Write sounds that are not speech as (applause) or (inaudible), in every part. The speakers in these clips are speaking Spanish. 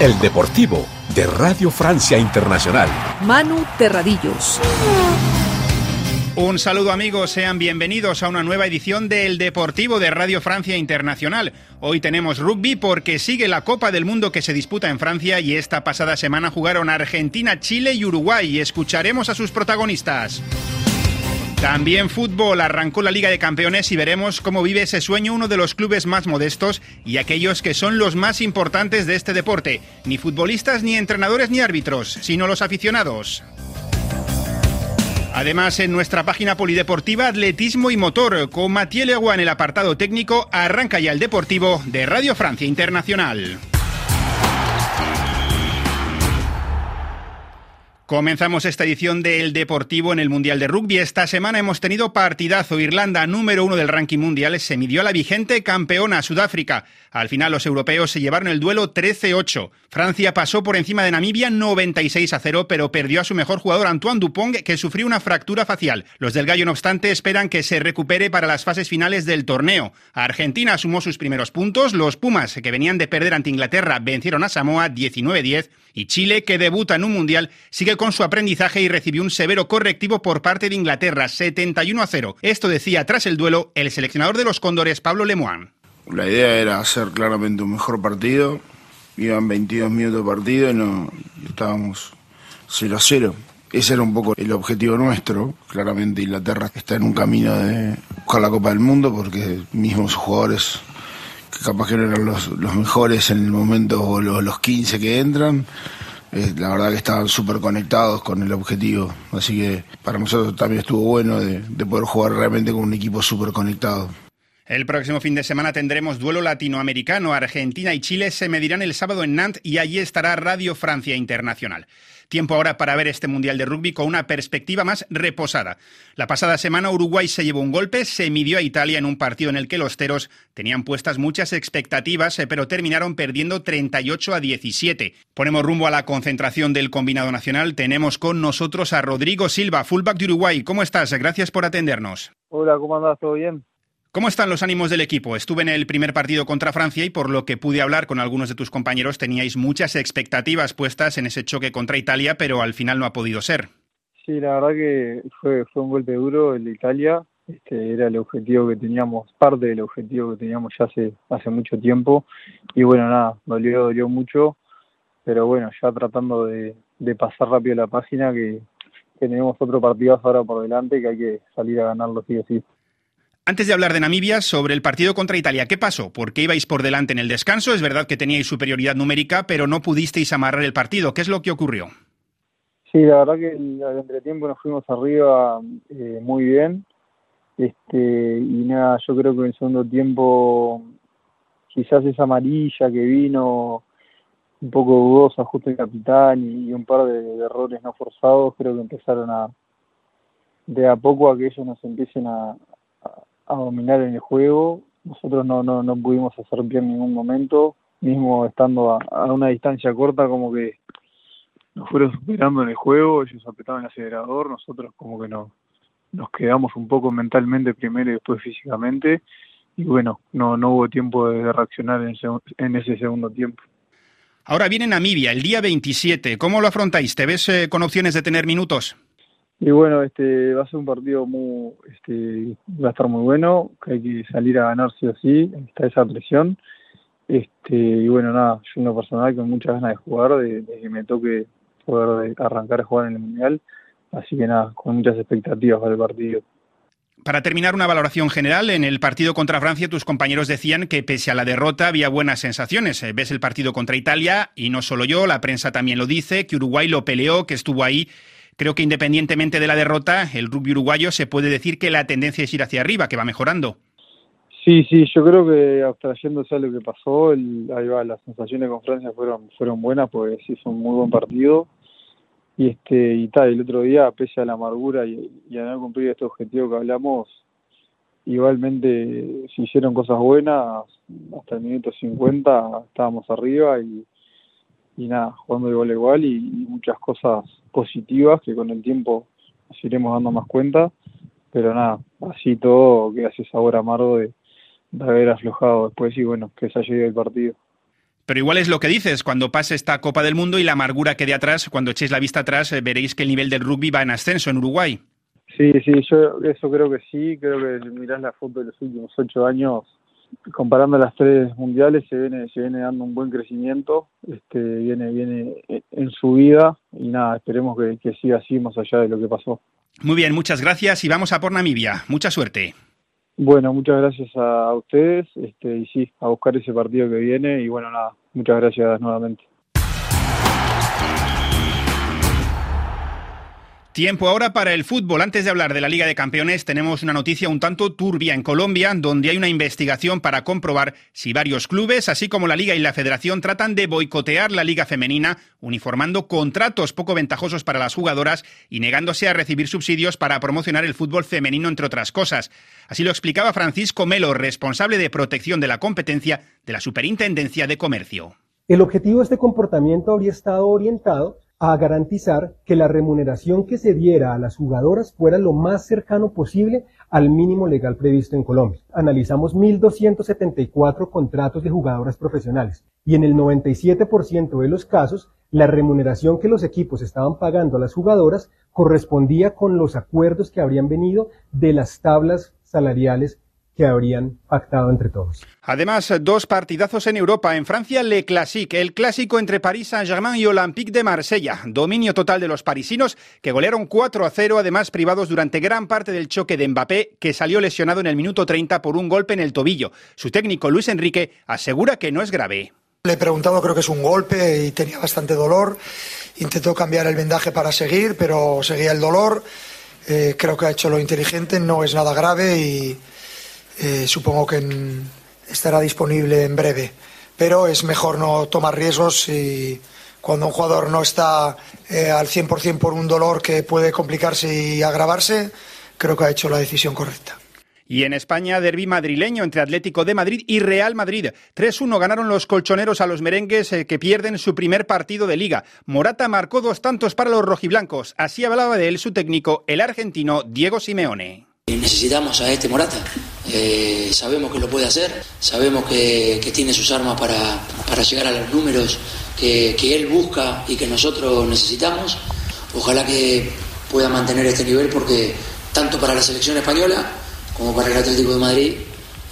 El Deportivo de Radio Francia Internacional. Manu Terradillos. Un saludo amigos, sean bienvenidos a una nueva edición de El Deportivo de Radio Francia Internacional. Hoy tenemos rugby porque sigue la Copa del Mundo que se disputa en Francia y esta pasada semana jugaron Argentina, Chile y Uruguay y escucharemos a sus protagonistas. También fútbol, arrancó la Liga de Campeones y veremos cómo vive ese sueño uno de los clubes más modestos y aquellos que son los más importantes de este deporte. Ni futbolistas, ni entrenadores, ni árbitros, sino los aficionados. Además, en nuestra página polideportiva Atletismo y Motor, con Mathieu Leguá en el apartado técnico, arranca ya el Deportivo de Radio Francia Internacional. Comenzamos esta edición del Deportivo en el Mundial de Rugby. Esta semana hemos tenido partidazo. Irlanda, número uno del ranking mundial, se midió a la vigente campeona Sudáfrica. Al final los europeos se llevaron el duelo 13-8. Francia pasó por encima de Namibia 96 a 0, pero perdió a su mejor jugador Antoine Dupont, que sufrió una fractura facial. Los del Gallo, no obstante, esperan que se recupere para las fases finales del torneo. Argentina sumó sus primeros puntos. Los Pumas, que venían de perder ante Inglaterra, vencieron a Samoa 19-10. Y Chile, que debuta en un mundial, sigue con su aprendizaje y recibió un severo correctivo por parte de Inglaterra, 71 a 0. Esto decía tras el duelo el seleccionador de los Cóndores, Pablo Lemoine. La idea era hacer claramente un mejor partido. Iban 22 minutos de partido y no estábamos 0 a 0. Ese era un poco el objetivo nuestro. Claramente Inglaterra está en un camino de buscar la Copa del Mundo porque mismos jugadores capaz que no eran los, mejores en el momento o los, 15 que entran, eh, la verdad que estaban súper conectados con el objetivo. Así que para nosotros también estuvo bueno de, de poder jugar realmente con un equipo súper conectado. El próximo fin de semana tendremos duelo latinoamericano. Argentina y Chile se medirán el sábado en Nantes y allí estará Radio Francia Internacional. Tiempo ahora para ver este Mundial de Rugby con una perspectiva más reposada. La pasada semana Uruguay se llevó un golpe, se midió a Italia en un partido en el que los teros tenían puestas muchas expectativas, eh, pero terminaron perdiendo 38 a 17. Ponemos rumbo a la concentración del combinado nacional. Tenemos con nosotros a Rodrigo Silva, fullback de Uruguay. ¿Cómo estás? Gracias por atendernos. Hola, ¿cómo andas? ¿Todo bien? ¿Cómo están los ánimos del equipo? Estuve en el primer partido contra Francia y por lo que pude hablar con algunos de tus compañeros teníais muchas expectativas puestas en ese choque contra Italia, pero al final no ha podido ser. Sí, la verdad que fue, fue un golpe duro el de Italia. Este, era el objetivo que teníamos, parte del objetivo que teníamos ya hace, hace mucho tiempo. Y bueno, nada, dolió, dolió mucho, pero bueno, ya tratando de, pasar rápido la página, que, que tenemos otro partido ahora por delante, que hay que salir a ganarlo sí o sí. Antes de hablar de Namibia, sobre el partido contra Italia, ¿qué pasó? ¿Por qué ibais por delante en el descanso? Es verdad que teníais superioridad numérica, pero no pudisteis amarrar el partido. ¿Qué es lo que ocurrió? Sí, la verdad que al entretiempo nos fuimos arriba eh, muy bien. Este, y nada, yo creo que en el segundo tiempo quizás esa amarilla que vino un poco dudosa justo el capitán y, un par de, errores no forzados, creo que empezaron a de a poco a que ellos nos empiecen a, a dominar en el juego. Nosotros no, no, no pudimos hacer bien en ningún momento, mismo estando a, una distancia corta, como que nos fueron superando en el juego, ellos apretaban el acelerador, nosotros como que no, nos quedamos un poco mentalmente primero y después físicamente, y bueno, no, no hubo tiempo de, reaccionar en ese, en ese segundo tiempo. Ahora viene Namibia, el día 27. ¿Cómo lo afrontáis? ¿Te ves eh, con opciones de tener minutos? Y bueno, este va a ser un partido muy, este, va a estar muy bueno, que hay que salir a ganar sí o sí, está esa presión. Este, y bueno, nada, yo una personal con muchas ganas de jugar, de, que me toque poder arrancar a jugar en el Mundial. Así que nada, con muchas expectativas para el partido. Para terminar, una valoración general. En el partido contra Francia, tus compañeros decían que pese a la derrota había buenas sensaciones. Eh, ves el partido contra Italia y no solo yo, la prensa también lo dice, que Uruguay lo peleó, que estuvo ahí Creo que independientemente de la derrota, el rugby uruguayo se puede decir que la tendencia es ir hacia arriba, que va mejorando. Sí, sí, yo creo que abstrayéndose a lo que pasó, el, ahí va, las sensaciones con Francia fueron fueron buenas, pues hizo un muy buen partido. Y este y tal, el otro día, pese a la amargura y, a no cumplir este objetivo que hablamos, igualmente se hicieron cosas buenas, hasta el minuto 50 estábamos arriba y, y nada, jugando igual igual y, muchas cosas positivas que con el tiempo nos iremos dando más cuenta, pero nada, así todo que hace sabor amargo de, de haber aflojado después y bueno, que se haya ido el partido. Pero igual es lo que dices, cuando pase esta Copa del Mundo y la amargura que de atrás, cuando echéis la vista atrás, eh, veréis que el nivel del rugby va en ascenso en Uruguay. Sí, sí, yo eso creo que sí, creo que mirás la foto de los últimos ocho años, comparando las tres mundiales, se viene, se viene dando un buen crecimiento, este, viene, viene en su vida y nada, esperemos que, que siga así más allá de lo que pasó. Muy bien, muchas gracias y vamos a por Namibia. Mucha suerte. Bueno, muchas gracias a, ustedes este, y sí, a buscar ese partido que viene y bueno, nada, muchas gracias nuevamente. Tiempo ahora para el fútbol. Antes de hablar de la Liga de Campeones, tenemos una noticia un tanto turbia en Colombia, donde hay una investigación para comprobar si varios clubes, así como la Liga y la Federación, tratan de boicotear la Liga Femenina, uniformando contratos poco ventajosos para las jugadoras y negándose a recibir subsidios para promocionar el fútbol femenino, entre otras cosas. Así lo explicaba Francisco Melo, responsable de protección de la competencia de la Superintendencia de Comercio. El objetivo de este comportamiento habría estado orientado a garantizar que la remuneración que se diera a las jugadoras fuera lo más cercano posible al mínimo legal previsto en Colombia. Analizamos 1.274 contratos de jugadoras profesionales y en el 97% de los casos la remuneración que los equipos estaban pagando a las jugadoras correspondía con los acuerdos que habrían venido de las tablas salariales que habrían pactado entre todos. Además, dos partidazos en Europa. En Francia, Le Classique, el clásico entre París Saint-Germain y Olympique de Marsella. Dominio total de los parisinos, que golearon 4 a 0, además privados durante gran parte del choque de Mbappé, que salió lesionado en el minuto 30 por un golpe en el tobillo. Su técnico, Luis Enrique, asegura que no es grave. Le he preguntado, creo que es un golpe y tenía bastante dolor. Intentó cambiar el vendaje para seguir, pero seguía el dolor. Eh, creo que ha hecho lo inteligente, no es nada grave y eh, supongo que estará disponible en breve. Pero es mejor no tomar riesgos y cuando un jugador no está eh, al 100% por un dolor que puede complicarse y agravarse, creo que ha hecho la decisión correcta. Y en España, derby madrileño entre Atlético de Madrid y Real Madrid. 3-1 ganaron los colchoneros a los merengues eh, que pierden su primer partido de liga. Morata marcó dos tantos para los rojiblancos. Así hablaba de él su técnico, el argentino Diego Simeone. Necesitamos a este Morata. Eh, sabemos que lo puede hacer, sabemos que, tiene sus armas para, llegar a los números que, él busca y que nosotros necesitamos. Ojalá que pueda mantener este nivel porque tanto para la selección española como para el Atlético de Madrid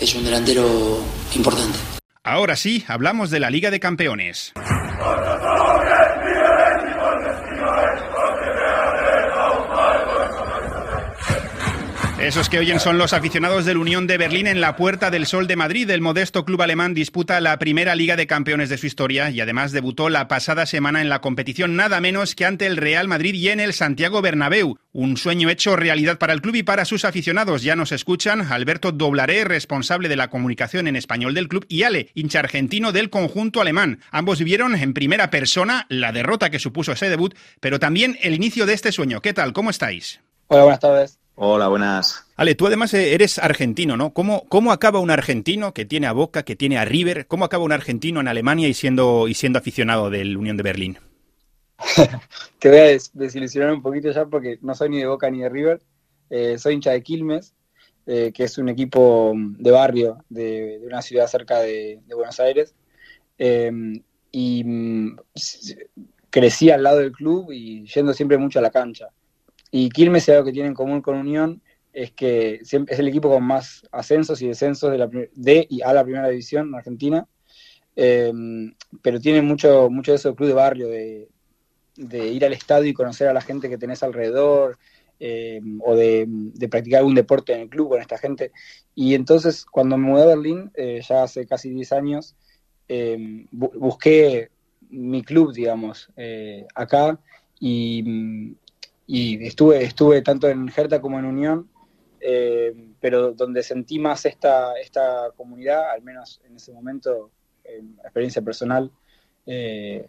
es un delantero importante. Ahora sí, hablamos de la Liga de Campeones. Esos que oyen son los aficionados del Unión de Berlín en la Puerta del Sol de Madrid. El modesto club alemán disputa la primera Liga de Campeones de su historia y además debutó la pasada semana en la competición nada menos que ante el Real Madrid y en el Santiago Bernabéu. Un sueño hecho realidad para el club y para sus aficionados. Ya nos escuchan Alberto Doblaré, responsable de la comunicación en español del club, y Ale, hincha argentino del conjunto alemán. Ambos vivieron en primera persona la derrota que supuso ese debut, pero también el inicio de este sueño. ¿Qué tal? ¿Cómo estáis? Hola, buenas tardes. Hola, buenas. Ale, tú además eh, eres argentino, ¿no? ¿Cómo, ¿Cómo acaba un argentino que tiene a Boca, que tiene a River? ¿Cómo acaba un argentino en Alemania y siendo, y siendo aficionado del Unión de Berlín? (laughs) Te voy a desilusionar un poquito ya porque no soy ni de Boca ni de River. Eh, soy hincha de Quilmes, eh, que es un equipo de barrio de, una ciudad cerca de, Buenos Aires. y mm, crecí al lado del club y yendo siempre mucho a la cancha. Y Quilmes, algo que tiene en común con Unión, es que es el equipo con más ascensos y descensos de, la, de y a la primera división en Argentina. Em, pero tiene mucho, mucho de eso del club de barrio, de, ir al estadio y conocer a la gente que tenés alrededor, em, o de, practicar algún deporte en el club con esta gente. Y entonces, cuando me mudé a Berlín, eh, ya hace casi 10 años, em, busqué mi club, digamos, eh, acá, y, y estuve, estuve tanto en Hertha como en Unión, eh, pero donde sentí más esta, esta comunidad, al menos en ese momento, en experiencia personal, eh,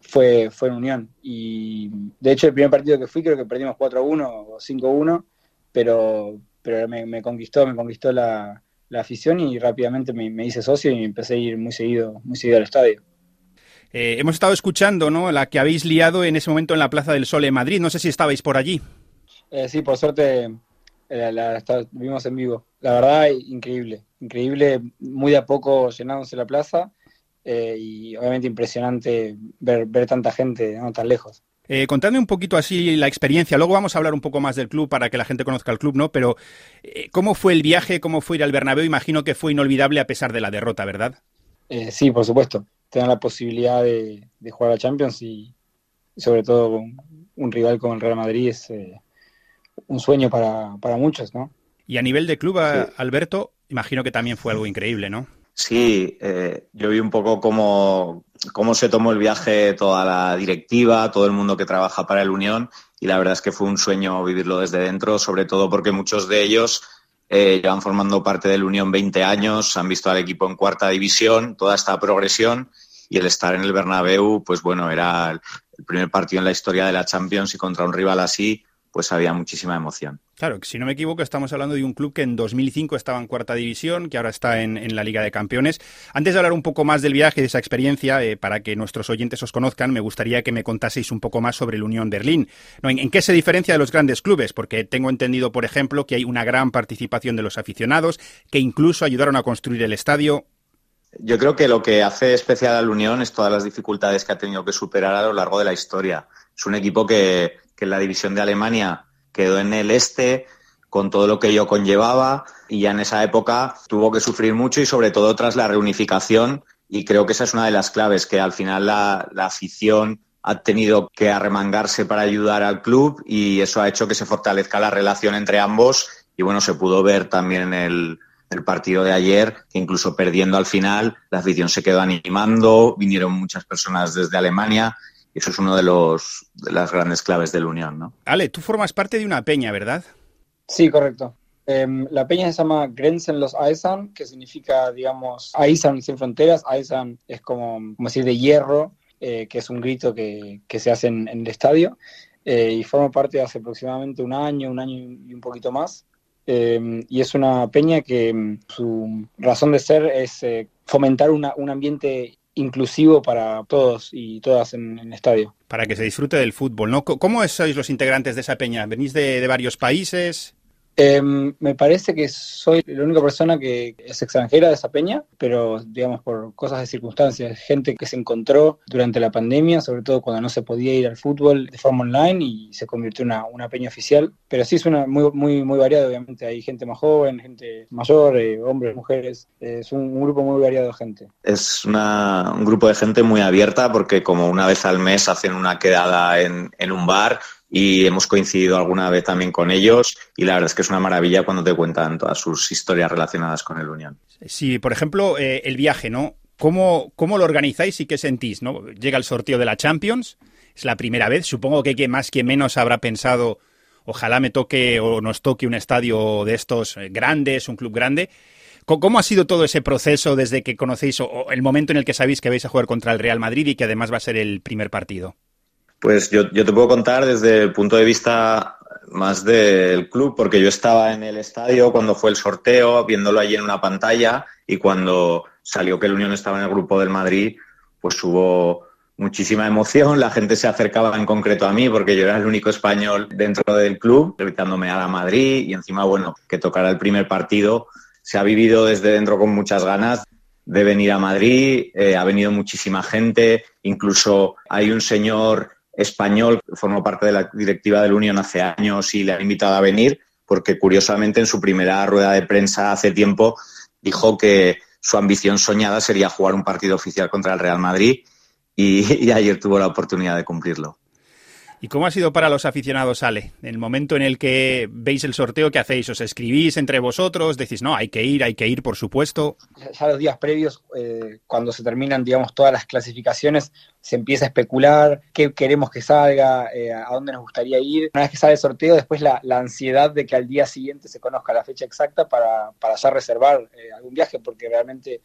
fue, fue en Unión. Y de hecho el primer partido que fui creo que perdimos 4-1 o 5-1, pero, pero me, conquistó, me conquistó la, afición y rápidamente me, me, hice socio y empecé a ir muy seguido, muy seguido al estadio. Eh, hemos estado escuchando ¿no? la que habéis liado en ese momento en la Plaza del Sol en Madrid. No sé si estabais por allí. Eh, sí, por suerte eh, la, vimos en vivo. La verdad, increíble. Increíble, muy de a poco llenándose la plaza. y obviamente impresionante ver, ver tanta gente ¿no? tan lejos. Eh, contadme un poquito así la experiencia. Luego vamos a hablar un poco más del club para que la gente conozca el club, ¿no? Pero eh, ¿cómo fue el viaje? ¿Cómo fue ir al Bernabéu? Imagino que fue inolvidable a pesar de la derrota, ¿verdad? Eh, sí, por supuesto. Tener la posibilidad de, jugar a Champions y, sobre todo un rival como el Real Madrid es eh, un sueño para, muchos, ¿no? Y a nivel de club, Alberto, imagino que también fue algo increíble, ¿no? Sí, eh, yo vi un poco cómo, cómo se tomó el viaje toda la directiva, todo el mundo que trabaja para el Unión y la verdad es que fue un sueño vivirlo desde dentro, sobre todo porque muchos de ellos eh, llevan formando parte del Unión 20 años, han visto al equipo en cuarta división, toda esta progresión y el estar en el Bernabéu, pues bueno, era el primer partido en la historia de la Champions y contra un rival así, pues había muchísima emoción. Claro, si no me equivoco, estamos hablando de un club que en 2005 estaba en cuarta división, que ahora está en, la Liga de Campeones. Antes de hablar un poco más del viaje, de esa experiencia, eh, para que nuestros oyentes os conozcan, me gustaría que me contaseis un poco más sobre el Unión Berlín. ¿en, qué se diferencia de los grandes clubes? Porque tengo entendido, por ejemplo, que hay una gran participación de los aficionados, que incluso ayudaron a construir el estadio. Yo creo que lo que hace especial a la Unión es todas las dificultades que ha tenido que superar a lo largo de la historia. Es un equipo que, que la división de Alemania quedó en el este con todo lo que ello conllevaba y ya en esa época tuvo que sufrir mucho y sobre todo tras la reunificación y creo que esa es una de las claves, que al final la, afición ha tenido que arremangarse para ayudar al club y eso ha hecho que se fortalezca la relación entre ambos y bueno, se pudo ver también en el partido de ayer, que incluso perdiendo al final, la afición se quedó animando, vinieron muchas personas desde Alemania eso es uno de los de las grandes claves de la unión, ¿no? Ale, tú formas parte de una peña, ¿verdad? Sí, correcto. Em, la peña se llama Grenzen los Eisern, que significa, digamos, Eisern sin fronteras. Eisern es como, como decir de hierro, eh, que es un grito que, se hace en, el estadio. Eh, y formo parte de hace aproximadamente un año, un año y un poquito más. Em, y es una peña que em, su razón de ser es eh, fomentar una, un ambiente inclusivo para todos y todas en, el estadio. Para que se disfrute del fútbol, ¿no? ¿Cómo sois los integrantes de esa peña? ¿Venís de, de varios países? Em, me parece que soy la única persona que es extranjera de esa peña, pero digamos por cosas de circunstancias, gente que se encontró durante la pandemia, sobre todo cuando no se podía ir al fútbol de forma online y se convirtió en una, peña oficial. Pero sí es una muy, muy, variada, obviamente. Hay gente más joven, gente mayor, eh, hombres, mujeres. es un, grupo muy variado de gente. Es un grupo de gente muy abierta porque como una vez al mes hacen una quedada en un bar y hemos coincidido alguna vez también con ellos y la verdad es que es una maravilla cuando te cuentan todas sus historias relacionadas con el Unión. Sí, por ejemplo, eh, el viaje, ¿no? ¿Cómo, ¿Cómo lo organizáis y qué sentís? ¿no? Llega el sorteo de la Champions, es la primera vez, supongo que quien más, quien menos habrá pensado, ojalá me toque o nos toque un estadio de estos eh, grandes, un club grande. ¿Cómo ha sido todo ese proceso desde que conocéis o el momento en el que sabéis que vais a jugar contra el Real Madrid y que además va a ser el primer partido? Pues yo, te puedo contar desde el punto de vista más del club, porque yo estaba en el estadio cuando fue el sorteo, viéndolo allí en una pantalla, y cuando salió que el Unión estaba en el grupo del Madrid, pues hubo muchísima emoción, la gente se acercaba en concreto a mí porque yo era el único español dentro del club, gritándome a la Madrid y encima, bueno, que tocara el primer partido. Se ha vivido desde dentro con muchas ganas de venir a Madrid, eh, ha venido muchísima gente, incluso hay un señor español, formó parte de la directiva del Unión hace años y le ha invitado a venir, porque curiosamente en su primera rueda de prensa hace tiempo dijo que su ambición soñada sería jugar un partido oficial contra el Real Madrid y, (laughs) y ayer tuvo la oportunidad de cumplirlo. ¿Y cómo ha sido para los aficionados, Ale? En el momento en el que veis el sorteo, ¿qué hacéis? ¿Os escribís entre vosotros? ¿Decís, no, hay que ir, hay que ir, por supuesto? Ya los días previos, eh, cuando se terminan, digamos, todas las clasificaciones, se empieza a especular qué queremos que salga, eh, a dónde nos gustaría ir. Una vez que sale el sorteo, después la, ansiedad de que al día siguiente se conozca la fecha exacta para, para ya reservar eh, algún viaje, porque realmente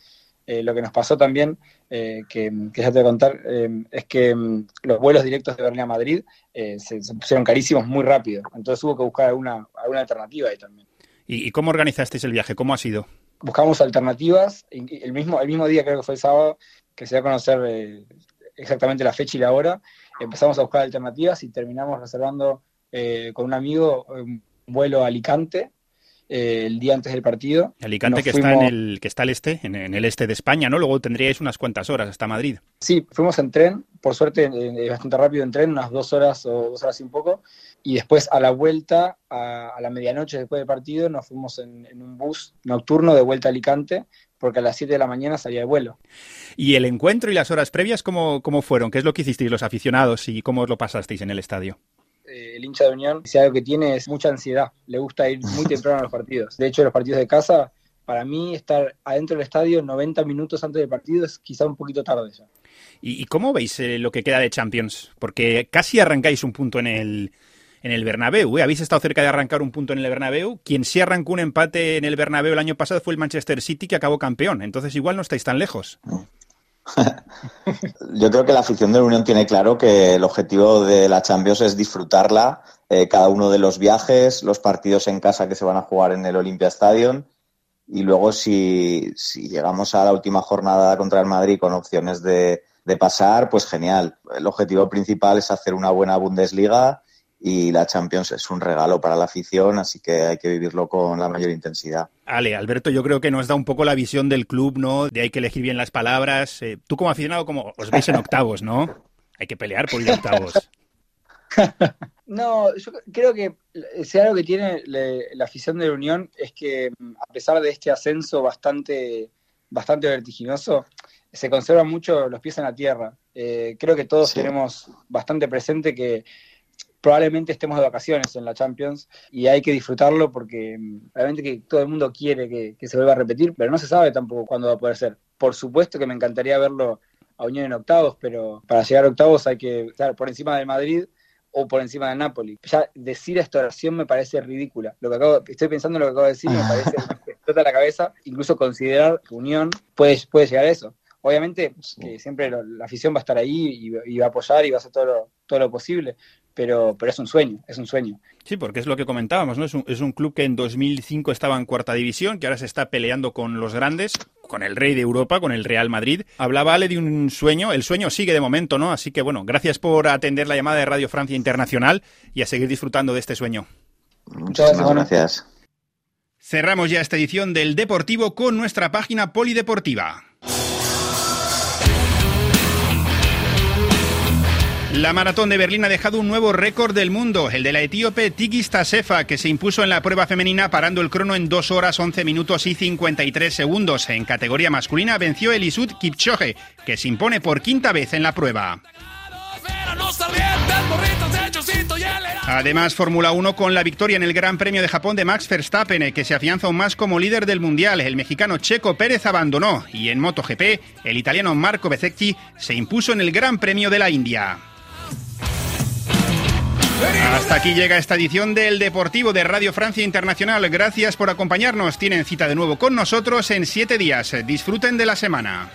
eh, lo que nos pasó también, eh, que, ya te voy a contar, eh, es que mm, los vuelos directos de Berlín a Madrid se, pusieron carísimos muy rápido. Entonces hubo que buscar alguna, alguna alternativa ahí también. ¿Y, cómo organizasteis el viaje? ¿Cómo ha sido? Buscamos alternativas. El mismo, el mismo día, creo que fue el sábado, que se dio a conocer exactamente la fecha y la hora, empezamos a buscar alternativas y terminamos reservando con un amigo un vuelo a Alicante eh, el día antes del partido. Alicante que está en el que está al este, en, el este de España, ¿no? Luego tendríais unas cuantas horas hasta Madrid. Sí, fuimos en tren, por suerte eh, bastante rápido en tren, unas dos horas o dos horas y un poco, y después a la vuelta, a, la medianoche después del partido, nos fuimos en, un bus nocturno de vuelta a Alicante, porque a las 7 de la mañana salía de vuelo. ¿Y el encuentro y las horas previas cómo, cómo fueron? ¿Qué es lo que hicisteis los aficionados y cómo os lo pasasteis en el estadio? Eh, el hincha de Unión, si algo que tiene es mucha ansiedad, le gusta ir muy temprano a los partidos. De hecho, los partidos de casa, para mí estar adentro del estadio 90 minutos antes del partido es quizá un poquito tarde ya. ¿Y, cómo veis eh, lo que queda de Champions? Porque casi arrancáis un punto en el, en el Bernabéu. ¿eh? Habéis estado cerca de arrancar un punto en el Bernabéu. Quien sí arrancó un empate en el Bernabéu el año pasado fue el Manchester City, que acabó campeón. Entonces igual no estáis tan lejos. (laughs) Yo creo que la afición de la Unión tiene claro que el objetivo de la Champions es disfrutarla, eh, cada uno de los viajes, los partidos en casa que se van a jugar en el Olympia Stadium y luego si, llegamos a la última jornada contra el Madrid con opciones de pasar, pues genial. El objetivo principal es hacer una buena Bundesliga y la Champions es un regalo para la afición, así que hay que vivirlo con la mayor intensidad. Ale, Alberto, yo creo que nos da un poco la visión del club, ¿no? De hay que elegir bien las palabras. Eh, tú como aficionado, como os veis en octavos, ¿no? Hay que pelear por ir a octavos. (laughs) No, yo creo que si algo que tiene la afición de la Unión es que a pesar de este ascenso bastante, bastante vertiginoso, se conservan mucho los pies en la tierra. Eh, creo que todos tenemos bastante presente que probablemente estemos de vacaciones en la Champions y hay que disfrutarlo porque mm, realmente que todo el mundo quiere que, se vuelva a repetir, pero no se sabe tampoco cuándo va a poder ser. Por supuesto que me encantaría verlo a Unión en octavos, pero para llegar a octavos hay que estar por encima de Madrid o por encima de Napoli. Ya decir esta oración me parece ridícula. Lo que acabo, estoy pensando en lo que acabo de decir, me parece (laughs) que explota la cabeza, incluso considerar que Unión puede, puede llegar a eso. Obviamente que siempre la afición va a estar ahí y, va a apoyar y va a hacer todo todo lo posible, pero, pero es un sueño, es un sueño. Sí, porque es lo que comentábamos, ¿no? Es un, es un club que en 2005 estaba en cuarta división, que ahora se está peleando con los grandes, con el rey de Europa, con el Real Madrid. Hablaba Ale de un sueño, el sueño sigue de momento, ¿no? Así que bueno, gracias por atender la llamada de Radio Francia Internacional y a seguir disfrutando de este sueño. Muchas gracias. Cerramos ya esta edición del Deportivo con nuestra página polideportiva. La maratón de Berlín ha dejado un nuevo récord del mundo, el de la etíope Tigis Tasefa, que se impuso en la prueba femenina parando el crono en 2 horas 11 minutos y 53 segundos. En categoría masculina venció Elisud Kipchoge, que se impone por quinta vez en la prueba. Además, Fórmula 1 con la victoria en el Gran Premio de Japón de Max Verstappen, que se afianza aún más como líder del Mundial. El mexicano Checo Pérez abandonó y en MotoGP, el italiano Marco Bezzecchi se impuso en el Gran Premio de la India. Hasta aquí llega esta edición del Deportivo de Radio Francia Internacional. Gracias por acompañarnos. Tienen cita de nuevo con nosotros en siete días. Disfruten de la semana.